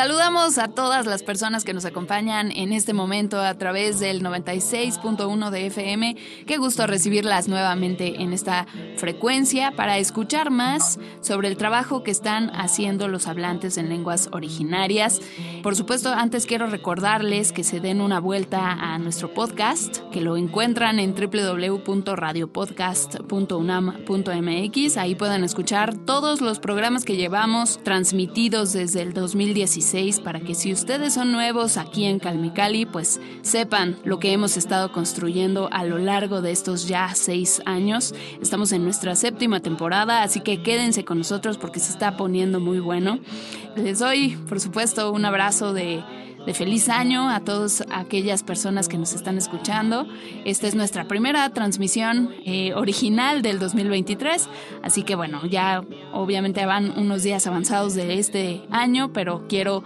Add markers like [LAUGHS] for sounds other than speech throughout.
A todas las personas que nos acompañan en este momento a través del 96.1 de FM. Qué gusto recibirlas nuevamente en esta frecuencia para escuchar más sobre el trabajo que están haciendo los hablantes en lenguas originarias. Por supuesto, antes quiero recordarles que se den una vuelta a nuestro podcast, que lo encuentran en www.radiopodcast.unam.mx. Ahí pueden escuchar todos los programas que llevamos transmitidos desde el 2016 para que si ustedes son nuevos aquí en Calmicali, pues sepan lo que hemos estado construyendo a lo largo de estos ya seis años. Estamos en nuestra séptima temporada, así que quédense con nosotros porque se está poniendo muy bueno. Les doy, por supuesto, un abrazo de feliz año a todas aquellas personas que nos están escuchando. Esta es nuestra primera transmisión eh, original del 2023, así que bueno, ya obviamente van unos días avanzados de este año, pero quiero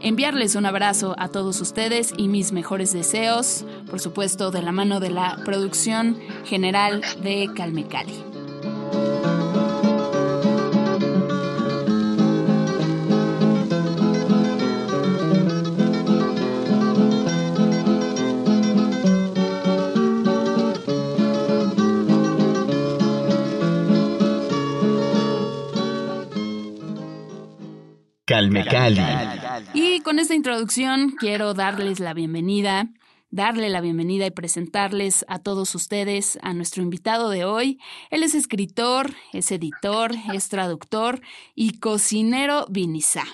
enviarles un abrazo a todos ustedes y mis mejores deseos, por supuesto de la mano de la producción general de Calmecali. Calmecali. Y con esta introducción quiero darles la bienvenida, darle la bienvenida y presentarles a todos ustedes a nuestro invitado de hoy. Él es escritor, es editor, es traductor y cocinero vinizá.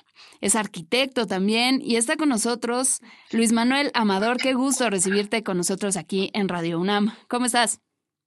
Es arquitecto también y está con nosotros Luis Manuel Amador. Qué gusto recibirte con nosotros aquí en Radio UNAM. ¿Cómo estás?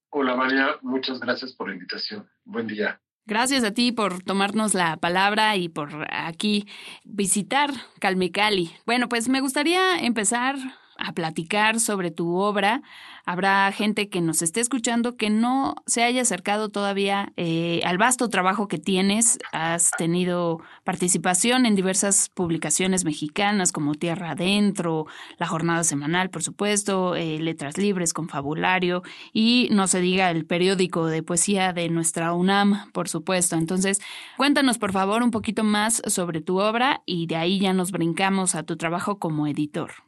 Hola María, muchas gracias por la invitación. Buen día. Gracias a ti por tomarnos la palabra y por aquí visitar Calmecali. Bueno, pues me gustaría empezar a platicar sobre tu obra habrá gente que nos esté escuchando que no se haya acercado todavía eh, al vasto trabajo que tienes. Has tenido participación en diversas publicaciones mexicanas como Tierra Adentro, La Jornada Semanal, por supuesto, eh, Letras Libres, Confabulario y no se diga el periódico de poesía de nuestra UNAM, por supuesto. Entonces, cuéntanos por favor un poquito más sobre tu obra y de ahí ya nos brincamos a tu trabajo como editor.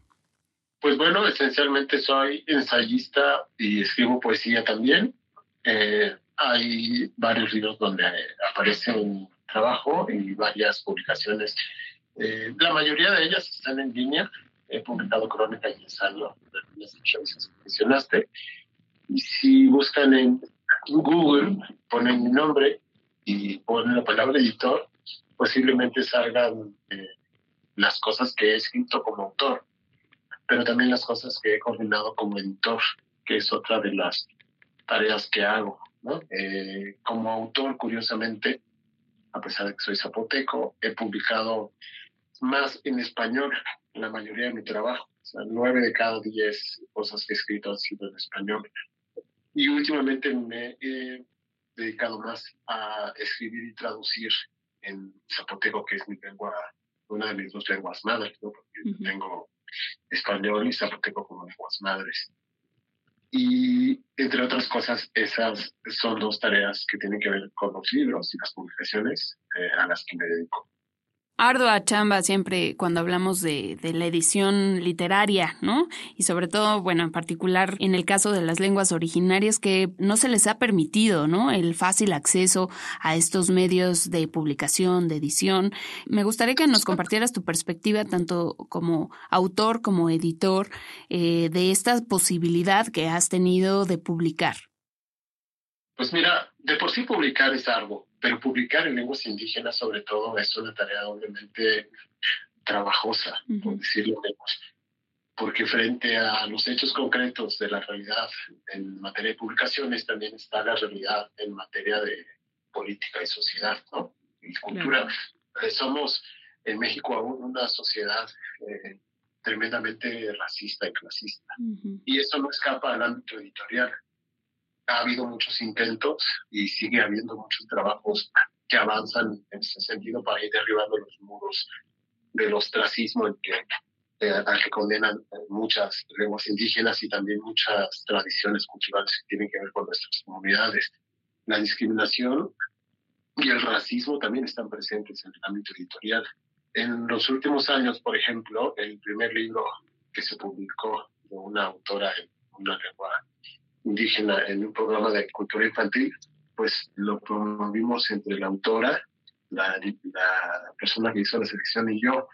Pues bueno, esencialmente soy ensayista y escribo poesía también. Eh, hay varios libros donde aparece un trabajo y varias publicaciones. Eh, la mayoría de ellas están en línea. He publicado crónica y ensayo de las que mencionaste. Y si buscan en Google, ponen mi nombre y ponen la palabra editor, posiblemente salgan eh, las cosas que he escrito como autor pero también las cosas que he coordinado como editor, que es otra de las tareas que hago. ¿no? Eh, como autor, curiosamente, a pesar de que soy zapoteco, he publicado más en español la mayoría de mi trabajo. O sea, nueve de cada diez cosas que he escrito han sido en español. Y últimamente me he dedicado más a escribir y traducir en zapoteco, que es mi lengua, una de mis dos lenguas madres, ¿no? porque tengo español y zapoteco como lenguas madres. Y entre otras cosas, esas son dos tareas que tienen que ver con los libros y las publicaciones eh, a las que me dedico. Ardua chamba siempre cuando hablamos de, la edición literaria, ¿no? Y sobre todo, bueno, en particular en el caso de las lenguas originarias que no se les ha permitido, ¿no? El fácil acceso a estos medios de publicación, de edición. Me gustaría que nos compartieras tu perspectiva tanto como autor como editor eh, de esta posibilidad que has tenido de publicar. Pues mira, de por sí publicar es algo, pero publicar en lenguas indígenas sobre todo es una tarea obviamente trabajosa, por decirlo menos, porque frente a los hechos concretos de la realidad en materia de publicaciones también está la realidad en materia de política y sociedad, ¿no? Y cultura. Eh, somos en México aún una sociedad eh, tremendamente racista y clasista. Y eso no escapa al ámbito editorial ha habido muchos intentos y sigue habiendo muchos trabajos que avanzan en ese sentido para ir derribando los muros del ostracismo en que, eh, al que condenan muchas lenguas indígenas y también muchas tradiciones culturales que tienen que ver con nuestras comunidades. La discriminación y el racismo también están presentes en el ámbito editorial. En los últimos años, por ejemplo, el primer libro que se publicó de una autora en una lengua indígena en un programa de cultura infantil, pues lo promovimos entre la autora, la, la persona que hizo la selección y yo,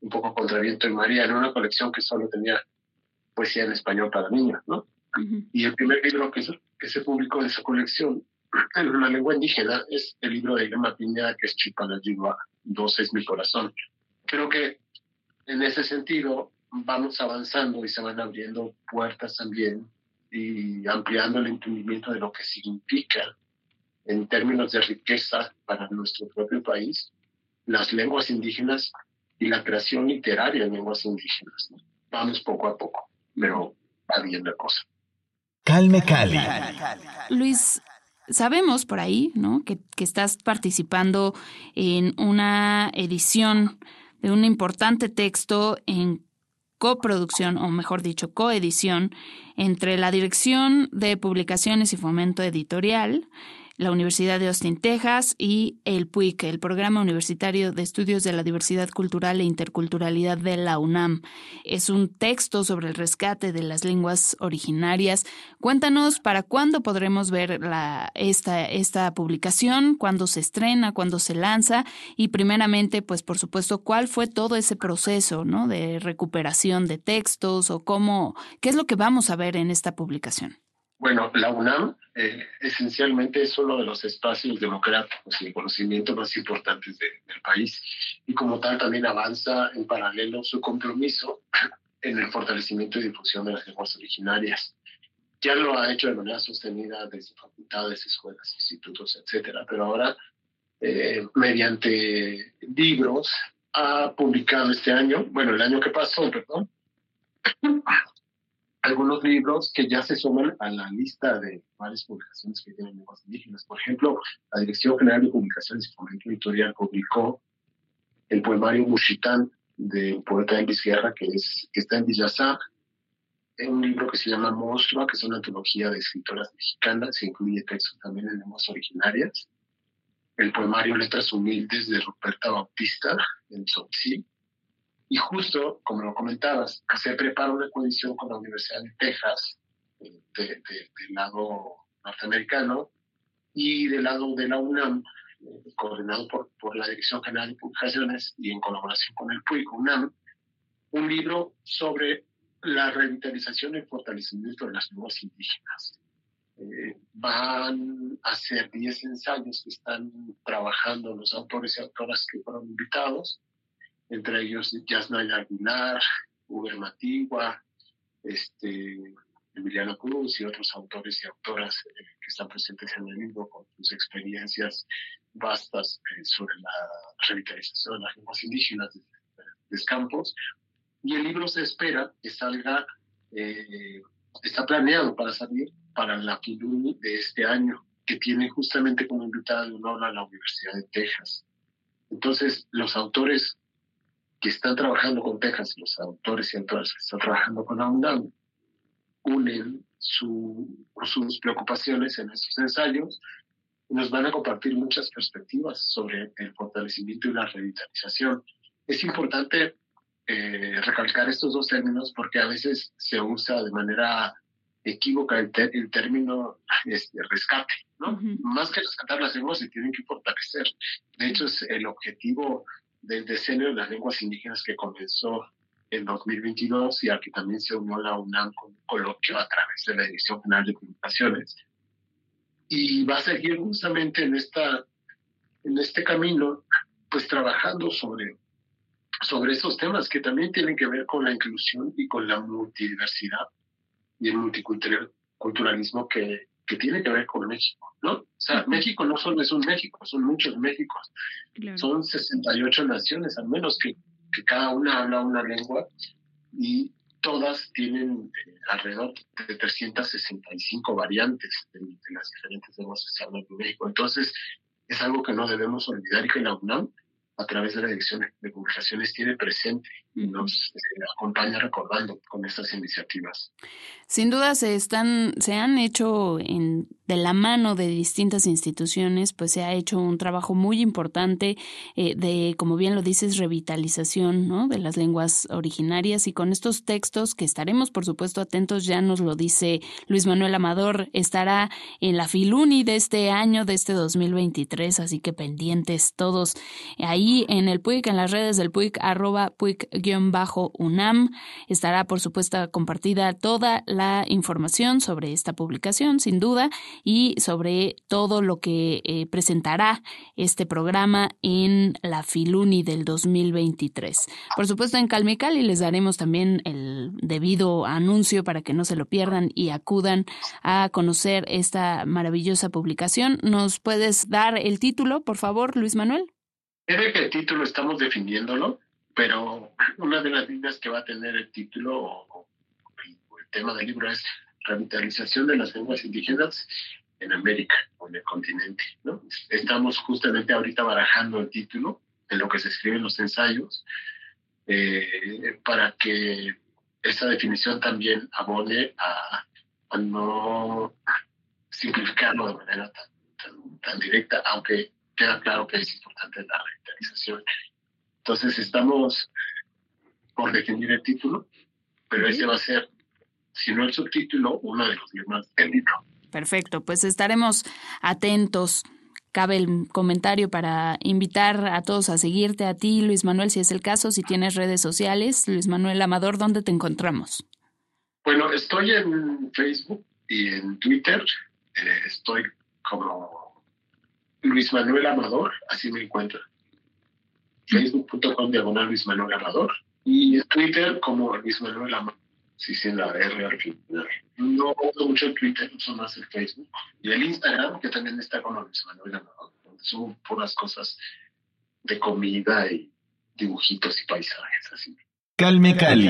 un poco contra viento y María, en una colección que solo tenía poesía en español para niños, ¿no? Y el primer libro que, que se publicó de esa colección [CLEARS THROAT] en una lengua indígena es el libro de Irma Piña, que es Chipanayigua, Dos es mi corazón. Creo que en ese sentido vamos avanzando y se van abriendo puertas también y ampliando el entendimiento de lo que significa en términos de riqueza para nuestro propio país las lenguas indígenas y la creación literaria en lenguas indígenas. Vamos poco a poco, pero va bien la cosa. Calme Cali. Luis, sabemos por ahí, ¿no? Que, que estás participando en una edición de un importante texto en coproducción, o mejor dicho, coedición, entre la Dirección de Publicaciones y Fomento Editorial, la Universidad de Austin, Texas y el PUIC, el Programa Universitario de Estudios de la Diversidad Cultural e Interculturalidad de la UNAM. Es un texto sobre el rescate de las lenguas originarias. Cuéntanos para cuándo podremos ver esta, esta publicación, cuándo se estrena, cuándo se lanza y primeramente, pues por supuesto, cuál fue todo ese proceso ¿no? de recuperación de textos o cómo, qué es lo que vamos a ver en esta publicación. Bueno, la UNAM eh, esencialmente es uno de los espacios democráticos y de conocimiento más importantes del país y como tal también avanza en paralelo su compromiso [CLEARS THROAT] en el fortalecimiento y difusión de las lenguas originarias. Ya lo ha hecho de manera sostenida desde facultades, escuelas, institutos, etcétera, pero ahora eh, mediante libros ha publicado este año, bueno, el año que pasó, perdón, [CLEARS THROAT] algunos libros que ya se suman a la lista de varias publicaciones que tienen lenguas indígenas. Por ejemplo, la Dirección General de Publicaciones y Fomento Editorial publicó el poemario Mushitán del poeta Elvis Guerra, que, es, que está en Villasá, en un libro que se llama Monstrua, que es una antología de escritoras mexicanas, se incluye textos también en lenguas originarias. El poemario Letras Humildes de Ruperta Bautista, en Sotzí, y justo, como lo comentabas, se prepara una coalición con la Universidad de Texas, eh, del lado norteamericano, y del lado de la UNAM, eh, coordinado por, por la Dirección General de Publicaciones y en colaboración con el PUIC UNAM, un libro sobre la revitalización y fortalecimiento de las lenguas indígenas. Eh, van a ser 10 ensayos que están trabajando los autores y autoras que fueron invitados entre ellos Yasnaya Aguilar, Uber Matigua, este, Emiliano Cruz y otros autores y autoras eh, que están presentes en el libro con sus experiencias vastas eh, sobre la revitalización de las lenguas indígenas de los campos. Y el libro se espera que salga, eh, está planeado para salir para la FILUNI de este año, que tiene justamente como invitada de honor a la Universidad de Texas. Entonces, los autores que están trabajando con Texas, los autores y autoras que están trabajando con la UNAM, unen su, sus preocupaciones en estos ensayos nos van a compartir muchas perspectivas sobre el fortalecimiento y la revitalización. Es importante eh, recalcar estos dos términos porque a veces se usa de manera equívoca el, término este, rescate, ¿no? Más que rescatar las lenguas se tienen que fortalecer. De hecho, es el objetivo del decenio de las lenguas indígenas que comenzó en 2022 y al que también se unió la UNAM con un coloquio a través de la Dirección General de Comunicaciones. Y va a seguir justamente en, esta, en este camino, pues trabajando sobre, sobre esos temas que también tienen que ver con la inclusión y con la multidiversidad y el multiculturalismo que, que tiene que ver con México, ¿no? O sea, México no solo es un México, son muchos Méxicos. Son 68 naciones, al menos que que cada una habla una lengua y todas tienen eh, alrededor de 365 variantes de, las diferentes lenguas que se hablan en México. Entonces, es algo que no debemos olvidar y que la UNAM, a través de la Dirección de Comunicaciones, tiene presente nos eh, acompaña recordando con estas iniciativas. Sin duda se están, se han hecho en de la mano de distintas instituciones, pues se ha hecho un trabajo muy importante eh, de, como bien lo dices, revitalización ¿no? de las lenguas originarias y con estos textos que estaremos, por supuesto, atentos, ya nos lo dice Luis Manuel Amador, estará en la Filuni de este año, de este 2023, así que pendientes todos ahí en el PUIC, en las redes del PUIC, arroba PUIC-UNAM, estará, por supuesto, compartida toda la información sobre esta publicación, sin duda, y sobre todo lo que eh, presentará este programa en la Filuni del 2023. Por supuesto, en Calmicali les daremos también el debido anuncio para que no se lo pierdan y acudan a conocer esta maravillosa publicación. ¿Nos puedes dar el título, por favor, Luis Manuel? Debe que el título estamos definiéndolo, pero una de las líneas que va a tener el título o el tema del libro es revitalización de las lenguas indígenas en América o en el continente. ¿no? Estamos justamente ahorita barajando el título en lo que se escriben los ensayos eh, para que esa definición también abone a, no simplificarlo de manera tan, tan, directa, aunque queda claro que es importante la revitalización. Entonces estamos por definir el título, pero ese va a ser si no el subtítulo, uno de los temas del libro. Perfecto, pues estaremos atentos. Cabe el comentario para invitar a todos a seguirte, a ti, Luis Manuel, si es el caso, si tienes redes sociales. Luis Manuel Amador, ¿dónde te encontramos? Bueno, estoy en Facebook y en Twitter. Eh, estoy como Luis Manuel Amador, así me encuentro. Facebook.com diagonal Luis Manuel Amador y Twitter como Luis Manuel Amador sí, sí, la R al final. No uso mucho el Twitter, uso más el Facebook. Y el Instagram, que también está con Luis Manuel Amador, donde subo puras cosas de comida y dibujitos y paisajes así. Calme Cali.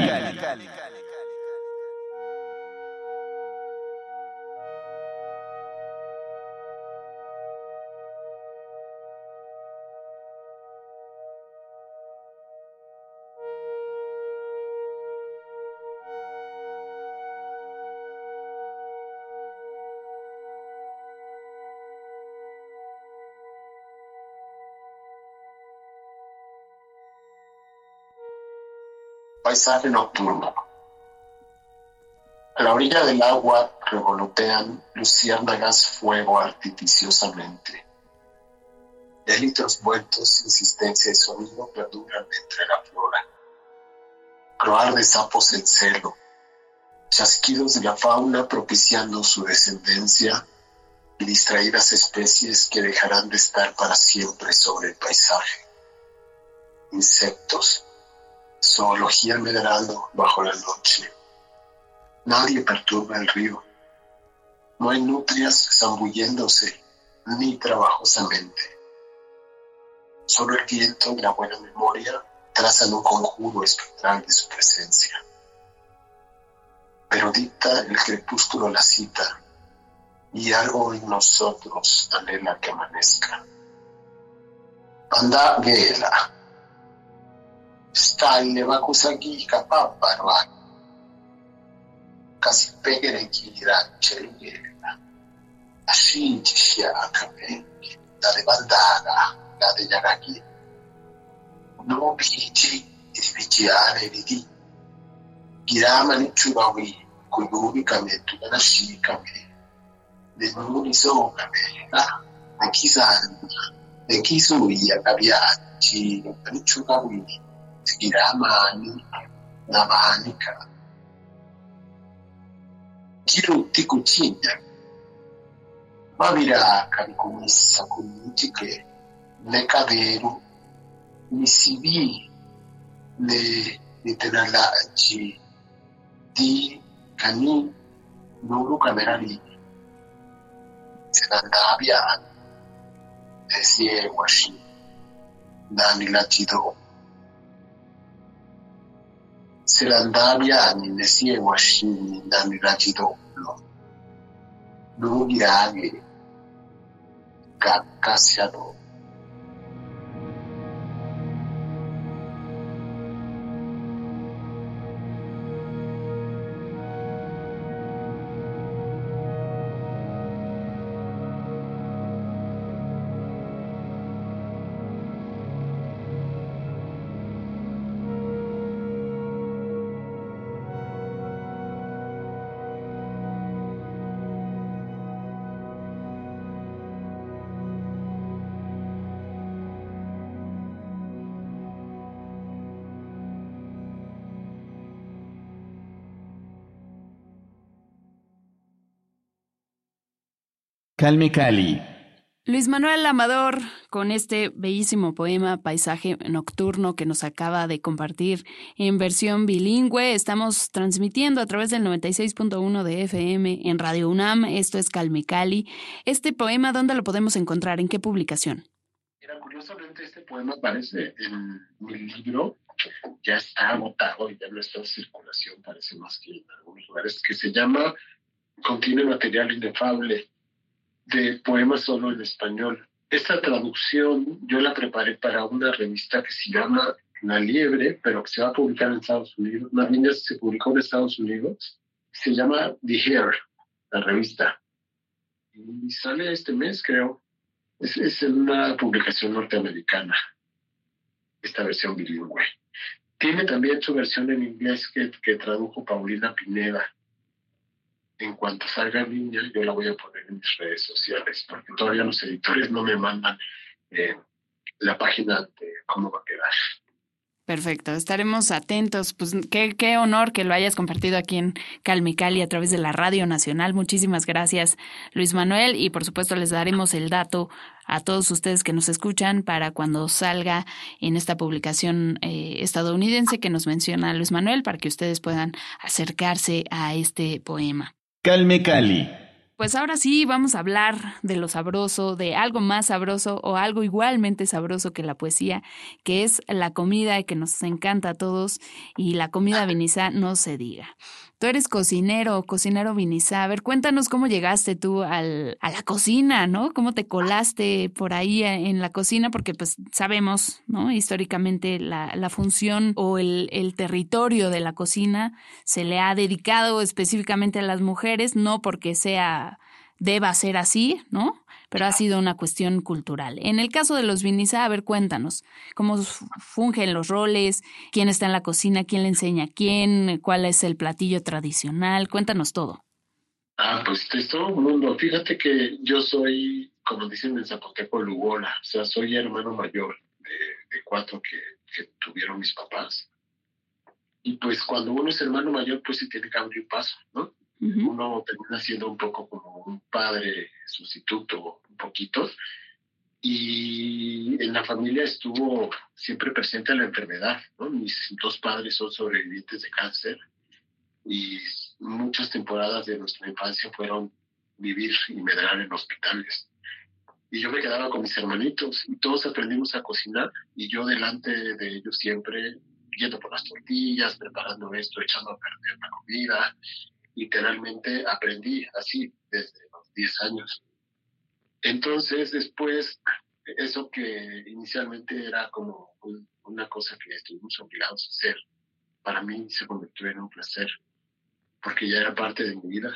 Paisaje nocturno. A la orilla del agua revolotean luciérnagas fuego artificiosamente. Élitos muertos, insistencia y sonido perduran entre la flora. Croar de sapos en celo, chasquidos de la fauna propiciando su descendencia y distraídas especies que dejarán de estar para siempre sobre el paisaje. Insectos, zoología medrando bajo la noche. Nadie perturba el río. No hay nutrias zambulléndose ni trabajosamente. Solo el viento y la buena memoria trazan un conjuro espectral de su presencia. Pero dicta el crepúsculo la cita y algo en nosotros anhela que amanezca. Anda, Gela sitayile bakusagika paparwa kasipegerekira cerigera ashinjisya akabenge nalebandala nalenyakagira nobwiji ilibijiyale lili girama nicubawi kuyubikame tuganashikame nenulisongabena nekizana nekisuya kabyati nicubawi Sriramani Navanika. ti cucina, ma vi viraka ricommessa commuti che le cadero, mi si vi le literalaggi di cani loro camerali se l'andavia e eh, si è washi nani la gido se l'andare a Selandavia si è wascini da cacca Lugiani, Caccassiadoro. Calme Cali. Luis Manuel Amador, con este bellísimo poema Paisaje Nocturno que nos acaba de compartir en versión bilingüe, estamos transmitiendo a través del 96.1 de FM en Radio UNAM. Esto es Calme Cali. Este poema, ¿dónde lo podemos encontrar? ¿En qué publicación? Mira, curiosamente este poema aparece en mi libro, ya está agotado y ya no está en circulación, parece más que en algunos lugares, que se llama Contiene material inefable de poemas solo en español. Esta traducción yo la preparé para una revista que se llama La Liebre, pero que se va a publicar en Estados Unidos. Más bien ya se publicó en Estados Unidos. Se llama The Hair, la revista. Y sale este mes, creo. Es, es una publicación norteamericana, esta versión bilingüe. Tiene también su versión en inglés que, que tradujo Paulina Pineda en cuanto salga niña, yo la voy a poner en mis redes sociales, porque todavía los editores no me mandan eh, la página de cómo va a quedar. Perfecto, estaremos atentos. Pues qué, qué honor que lo hayas compartido aquí en Calmicali a través de la Radio Nacional. Muchísimas gracias, Luis Manuel. Y por supuesto les daremos el dato a todos ustedes que nos escuchan para cuando salga en esta publicación eh, estadounidense que nos menciona Luis Manuel, para que ustedes puedan acercarse a este poema. Calme Cali. Pues ahora sí vamos a hablar de lo sabroso, de algo más sabroso o algo igualmente sabroso que la poesía, que es la comida que nos encanta a todos y la comida vinizá no se diga. Tú eres cocinero, cocinero vinizá. A ver, cuéntanos cómo llegaste tú al, a la cocina, ¿no? ¿Cómo te colaste por ahí en la cocina? Porque pues sabemos, ¿no? Históricamente la, la función o el, el territorio de la cocina se le ha dedicado específicamente a las mujeres, no porque sea deba ser así, ¿no? Pero ha sido una cuestión cultural. En el caso de los Vinizá, a ver, cuéntanos, ¿cómo fungen los roles? ¿Quién está en la cocina? ¿Quién le enseña a quién? ¿Cuál es el platillo tradicional? Cuéntanos todo. Ah, pues es todo un mundo. Fíjate que yo soy, como dicen en Zapoteco, Lugola, o sea, soy hermano mayor de, cuatro que, que tuvieron mis papás. Y pues cuando uno es hermano mayor, pues se tiene que abrir paso, ¿no? Ujú. uno termina siendo un poco como un padre sustituto, un poquito. Y en la familia estuvo siempre presente la enfermedad, ¿no? Mis dos padres son sobrevivientes de cáncer y muchas temporadas de nuestra infancia fueron vivir y medrar en hospitales. Y yo me quedaba con mis hermanitos y todos aprendimos a cocinar y yo delante de ellos siempre yendo por las tortillas, preparando esto, echando a perder la comida, literalmente aprendí así desde los 10 años. Entonces, después, eso que inicialmente era como un- una cosa que estuvimos obligados a hacer, para mí se convirtió en un placer, porque ya era parte de mi vida.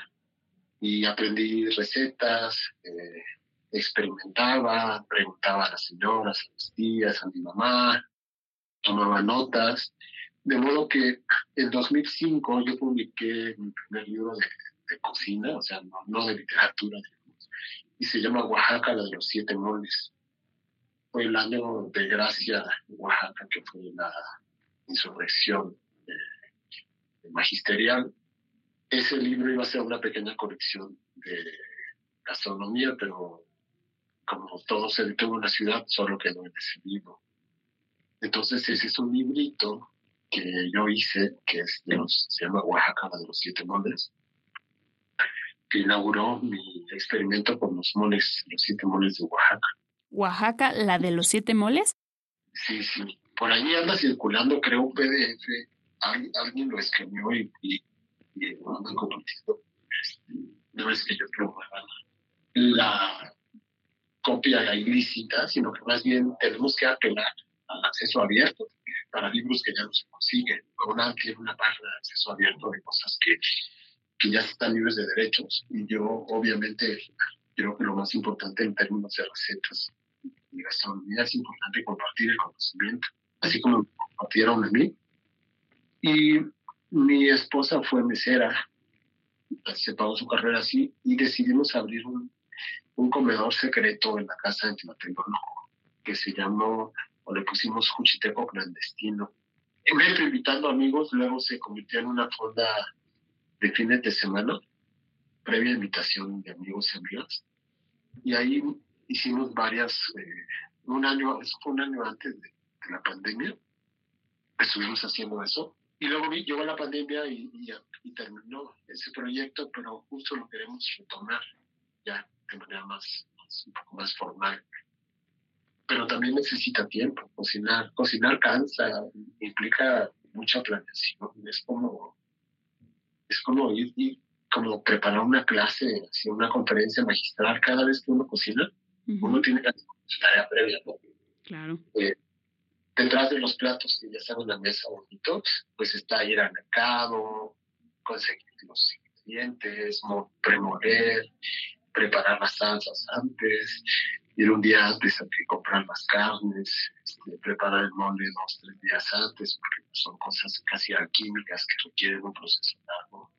y aprendí recetas, eh, experimentaba, preguntaba a las señoras, a las tías, a mi mamá, tomaba notas, de modo que en 2005 yo publiqué mi primer libro de, cocina, o sea, no, de literatura, y se llama Oaxaca, la de los siete moles. Fue el año de gracia de Oaxaca, que fue la insurrección eh, magisterial. Ese libro iba a ser una pequeña colección de gastronomía, pero como todo se detuvo en la ciudad, solo quedó en ese libro. Entonces ese es un librito que yo hice, que es de los, se llama Oaxaca, la de los siete moles, que inauguró mi experimento con los moles, los siete moles de Oaxaca. ¿Oaxaca, la de los siete moles? Sí, sí. Por ahí anda circulando, creo, un PDF. alguien lo escribió y, y, y no me No es que yo promueva la copia ilícita, sino que más bien tenemos que apelar al acceso abierto para libros que ya no se consiguen. Una tiene una página de acceso abierto de cosas que que ya están libres de derechos. Y yo, obviamente, creo que lo más importante en términos de recetas y gastronomía es importante compartir el conocimiento, así como compartieron a mí. Y mi esposa fue mesera, se pagó su carrera así, y decidimos abrir un, un comedor secreto en la casa de Tlatengo, que se llamó, o le pusimos Juchiteco Clandestino. En vez de invitando amigos, luego se convirtió en una fonda de fines de semana, previa invitación de amigos y amigas. Y ahí hicimos varias, eh, un año, eso fue un año antes de, la pandemia, estuvimos haciendo eso. Y luego llegó la pandemia y, y, terminó ese proyecto, pero justo lo queremos retomar ya de manera más, un poco más formal. Pero también necesita tiempo. Cocinar, cocinar cansa, implica mucha planeación. Es como es como ir, como preparar una clase, una conferencia magistral cada vez que uno cocina, uno tiene que hacer su tarea previa, Claro. Eh, detrás de los platos que ya están en la mesa bonitos, pues está ir al mercado, conseguir los ingredientes, premoler, preparar las salsas antes, ir un día antes a comprar las carnes, este, preparar el mole dos, tres días antes, porque son cosas casi alquímicas que requieren un proceso largo.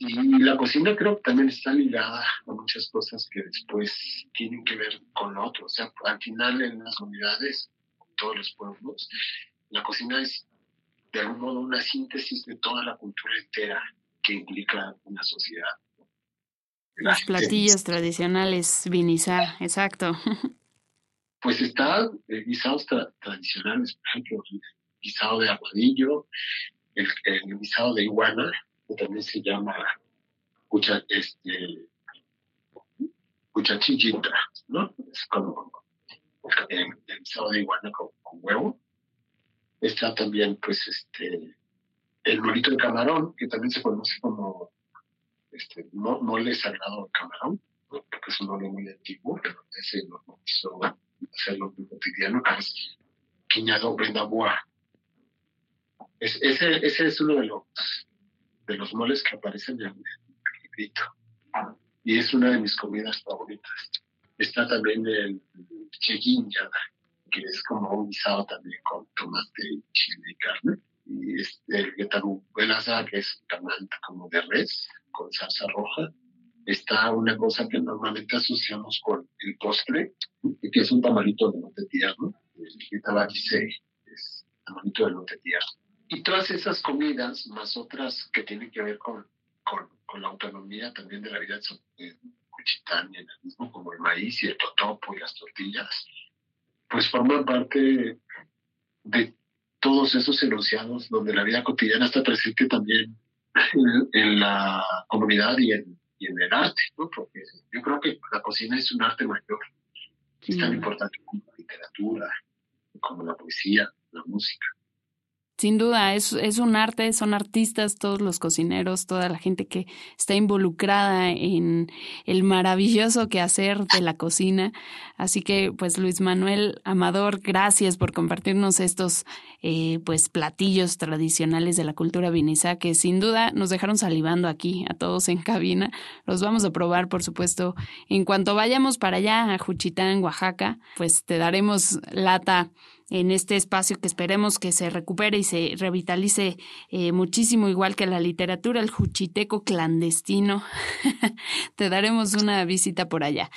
Y la cocina creo que también está ligada a muchas cosas que después tienen que ver con otro. O sea, al final en las unidades, todos los pueblos, la cocina es de algún modo una síntesis de toda la cultura entera que implica una sociedad. Los platillos tradicionales, vinizar, exacto. Pues está eh, guisados tradicionales, por ejemplo, el guisado de aguadillo, el, guisado de iguana, que también se llama cucha, este, cuchachillita, ¿no? Es como el, guisado de iguana con, huevo. Está también, pues, este, el molito de camarón, que también se conoce como este, mole sagrado de camarón, porque es un mole muy antiguo, pero ese no, quiso hacerlo muy cotidiano, que es quiñado. Es, ese, ese es uno de los, de los moles que aparecen en el librito. Y es una de mis comidas favoritas. Está también el cheguiña, que es como un guisado también con tomate, chile y carne. Este, el getaruelaza, que es camanta como de res, con salsa roja. Está una cosa que normalmente asociamos con el postre, que es un tamalito de lote tierno. El tabaqui es tamalito de lote tierno. Y todas esas comidas, más otras que tienen que ver con, con, con la autonomía también de la vida de Cuchitán y mismo, como el maíz y el totopo y las tortillas, pues forman parte de todos esos enunciados donde la vida cotidiana está presente también en, la comunidad y en, y en, el arte, ¿no? Porque yo creo que la cocina es un arte mayor, es tan importante como la literatura, como la poesía, la música. Sin duda, es, es un arte, son artistas todos los cocineros, toda la gente que está involucrada en el maravilloso quehacer de la cocina. Así que, pues, Luis Manuel Amador, gracias por compartirnos estos, eh, pues, platillos tradicionales de la cultura viniza que sin duda nos dejaron salivando aquí a todos en cabina. Los vamos a probar, por supuesto, en cuanto vayamos para allá a Juchitán, Oaxaca, pues te daremos lata en este espacio que esperemos que se recupere y se revitalice eh, muchísimo, igual que la literatura, el juchiteco clandestino. [LAUGHS] Te daremos una visita por allá.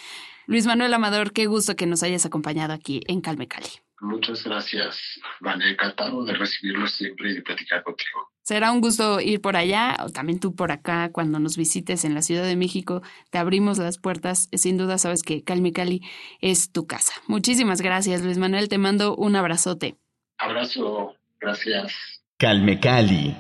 Luis Manuel Amador, qué gusto que nos hayas acompañado aquí en Calme Cali. Muchas gracias, Vane. Encantado de recibirlo siempre y de platicar contigo. Será un gusto ir por allá, o también tú por acá, cuando nos visites en la Ciudad de México, te abrimos las puertas. Sin duda sabes que Calme Cali es tu casa. Muchísimas gracias, Luis Manuel. Te mando un abrazote. Abrazo, gracias. Calme Cali.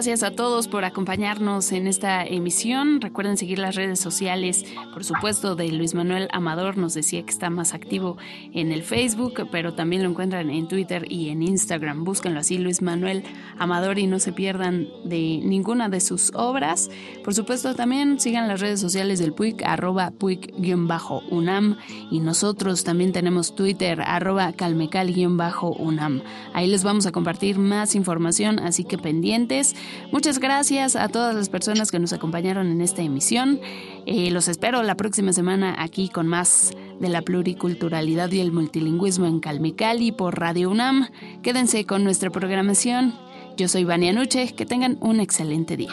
Gracias a todos por acompañarnos en esta emisión. Recuerden seguir las redes sociales, por supuesto, de Luis Manuel Amador. Nos decía que está más activo en el Facebook, pero también lo encuentran en Twitter y en Instagram. Búsquenlo así, Luis Manuel Amador, y no se pierdan de ninguna de sus obras. Por supuesto, también sigan las redes sociales del PUIC, arroba PUIC-UNAM. Y nosotros también tenemos Twitter, arroba calmecal-UNAM. Ahí les vamos a compartir más información, así que pendientes. Muchas gracias a todas las personas que nos acompañaron en esta emisión. Eh, los espero la próxima semana aquí con más de la pluriculturalidad y el multilingüismo en Calmicali por Radio UNAM. Quédense con nuestra programación. Yo soy Vania Nuche. Que tengan un excelente día.